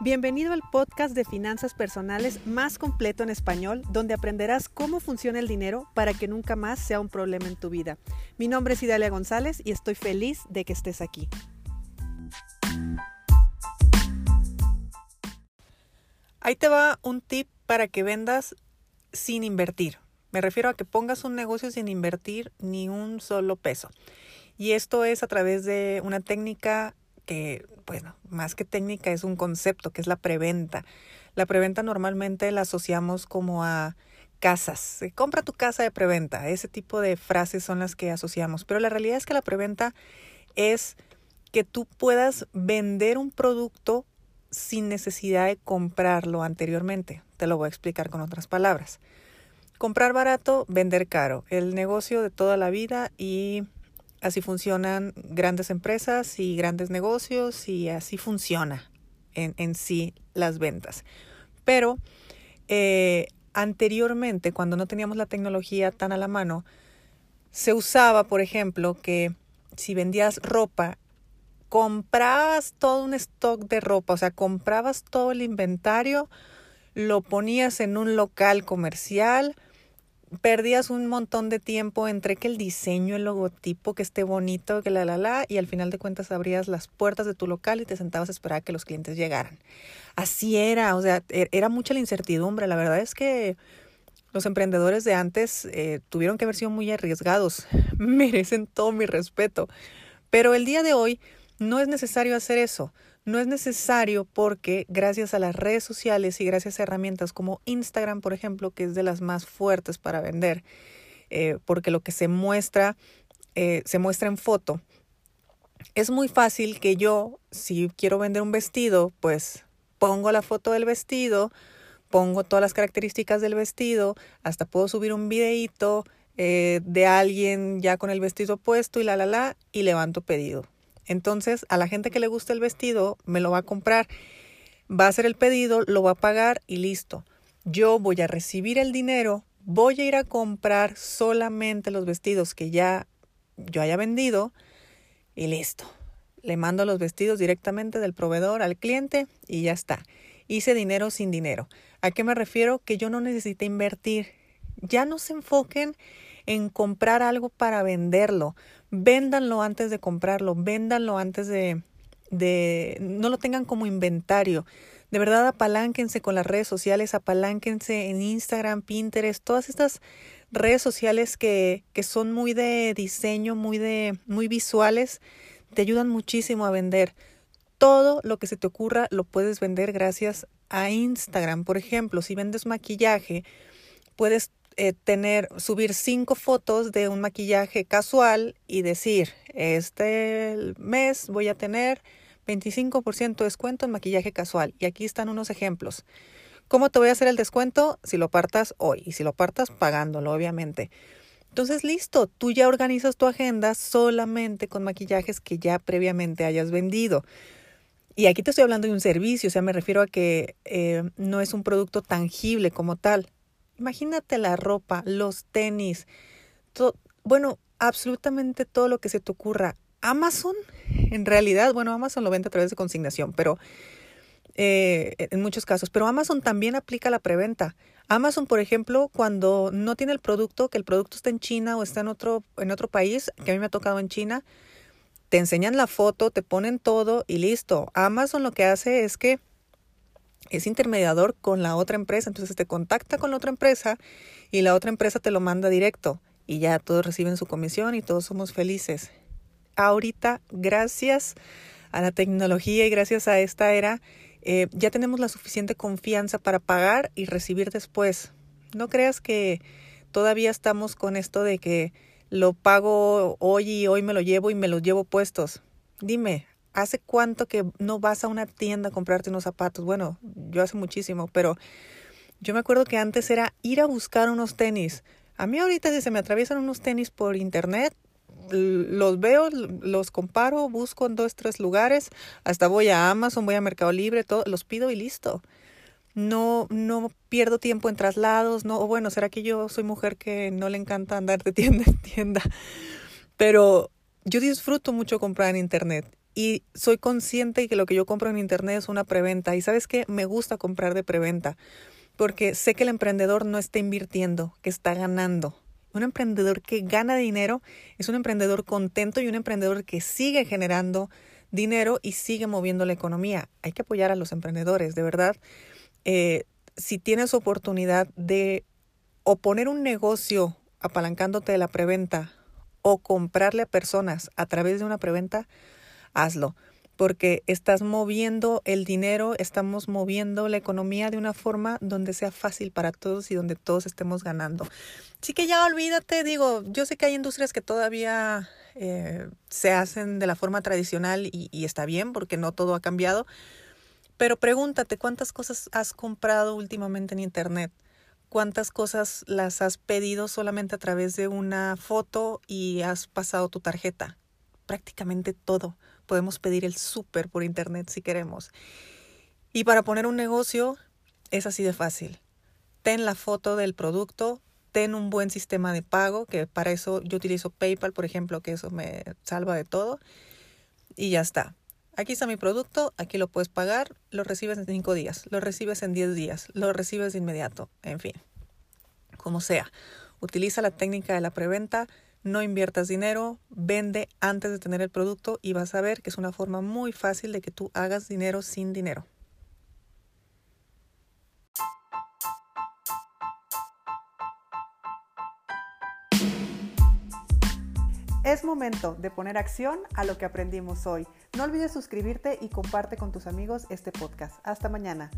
Bienvenido al podcast de finanzas personales más completo en español, donde aprenderás cómo funciona el dinero para que nunca más sea un problema en tu vida. Mi nombre es Idalia González y estoy feliz de que estés aquí. Ahí te va un tip para que vendas sin invertir. Me refiero a que pongas un negocio sin invertir ni un solo peso. Y esto es a través de una técnica que, bueno, más que técnica es un concepto, que es la preventa. La preventa normalmente la asociamos como a casas. Compra tu casa de preventa. Ese tipo de frases son las que asociamos. Pero la realidad es que la preventa es que tú puedas vender un producto sin necesidad de comprarlo anteriormente. Te lo voy a explicar con otras palabras. Comprar barato, vender caro. El negocio de toda la vida y Así funcionan grandes empresas y grandes negocios y así funciona en, en sí las ventas. Pero eh, anteriormente, cuando no teníamos la tecnología tan a la mano, se usaba, por ejemplo, que si vendías ropa, comprabas todo un stock de ropa, o sea, comprabas todo el inventario, lo ponías en un local comercial, perdías un montón de tiempo entre que el diseño, el logotipo, que esté bonito, que la la la, y al final de cuentas abrías las puertas de tu local y te sentabas a esperar a que los clientes llegaran. Así era, o sea, e, era mucha la incertidumbre. La verdad es que los emprendedores de antes eh, tuvieron que haber sido muy arriesgados, merecen todo mi respeto. Pero el día de hoy no es necesario hacer eso. No es necesario porque gracias a las redes sociales y gracias a herramientas como Instagram, por ejemplo, que es de las más fuertes para vender, eh, porque lo que se muestra, eh, se muestra en foto. Es muy fácil que yo, si quiero vender un vestido, pues pongo la foto del vestido, pongo todas las características del vestido, hasta puedo subir un videíto eh, de alguien ya con el vestido puesto y la la la y levanto pedido. Entonces, a la gente que le gusta el vestido, me lo va a comprar, va a hacer el pedido, lo va a pagar y listo. Yo voy a recibir el dinero, voy a ir a comprar solamente los vestidos que ya yo haya vendido y listo. Le mando los vestidos directamente del proveedor al cliente y ya está. Hice dinero sin dinero. ¿A qué me refiero? Que yo no necesité invertir. Ya no se enfoquen en comprar algo para venderlo. Véndanlo antes de comprarlo, véndanlo antes de, de, no lo tengan como inventario. De verdad, apalánquense con las redes sociales, apalánquense en Instagram, Pinterest, todas estas redes sociales que, que son muy de diseño, muy de, muy visuales, te ayudan muchísimo a vender. Todo lo que se te ocurra lo puedes vender gracias a Instagram. Por ejemplo, si vendes maquillaje, puedes eh, tener, subir cinco fotos de un maquillaje casual y decir, este mes voy a tener 25% de descuento en maquillaje casual. Y aquí están unos ejemplos. ¿Cómo te voy a hacer el descuento? Si lo partas hoy y si lo partas pagándolo, obviamente. Entonces, listo, tú ya organizas tu agenda solamente con maquillajes que ya previamente hayas vendido. Y aquí te estoy hablando de un servicio, o sea, me refiero a que eh, no es un producto tangible como tal. Imagínate la ropa, los tenis, bueno, absolutamente todo lo que se te ocurra. Amazon, en realidad, bueno, Amazon lo vende a través de consignación, pero eh, en muchos casos, pero Amazon también aplica la preventa. Amazon, por ejemplo, cuando no tiene el producto, que el producto está en China o está en otro, en otro país, que a mí me ha tocado en China, te enseñan la foto, te ponen todo y listo. Amazon lo que hace es que es intermediador con la otra empresa, entonces te contacta con la otra empresa y la otra empresa te lo manda directo y ya todos reciben su comisión y todos somos felices. Ahorita, gracias a la tecnología y gracias a esta era, eh, ya tenemos la suficiente confianza para pagar y recibir después. No creas que todavía estamos con esto de que lo pago hoy y hoy me lo llevo y me los llevo puestos. Dime, ¿Hace cuánto que no vas a una tienda a comprarte unos zapatos? Bueno, yo hace muchísimo, pero yo me acuerdo que antes era ir a buscar unos tenis. A mí ahorita si se me atraviesan unos tenis por internet, los veo, los comparo, busco en dos, tres lugares, hasta voy a Amazon, voy a Mercado Libre, todo, los pido y listo. No, no pierdo tiempo en traslados, no, o bueno, será que yo soy mujer que no le encanta andar de tienda en tienda, pero yo disfruto mucho comprar en internet y soy consciente que lo que yo compro en internet es una preventa. Y sabes qué, me gusta comprar de preventa porque sé que el emprendedor no está invirtiendo, que está ganando. Un emprendedor que gana dinero es un emprendedor contento y un emprendedor que sigue generando dinero y sigue moviendo la economía. Hay que apoyar a los emprendedores, de verdad. Eh, si tienes oportunidad de o poner un negocio apalancándote de la preventa o comprarle a personas a través de una preventa, hazlo, porque estás moviendo el dinero, estamos moviendo la economía de una forma donde sea fácil para todos y donde todos estemos ganando. Así que ya olvídate, digo, yo sé que hay industrias que todavía eh, se hacen de la forma tradicional y, y está bien porque no todo ha cambiado, pero pregúntate cuántas cosas has comprado últimamente en Internet cuántas cosas las has pedido solamente a través de una foto y has pasado tu tarjeta. Prácticamente todo. Podemos pedir el súper por internet si queremos. Y para poner un negocio es así de fácil. Ten la foto del producto, ten un buen sistema de pago, que para eso yo utilizo PayPal, por ejemplo, que eso me salva de todo. Y ya está. Aquí está mi producto, aquí lo puedes pagar, lo recibes en cinco días, lo recibes en 10 días, lo recibes de inmediato, en fin, como sea. Utiliza la técnica de la preventa, no inviertas dinero, vende antes de tener el producto y vas a ver que es una forma muy fácil de que tú hagas dinero sin dinero. Es momento de poner acción a lo que aprendimos hoy. No olvides suscribirte y comparte con tus amigos este podcast. Hasta mañana.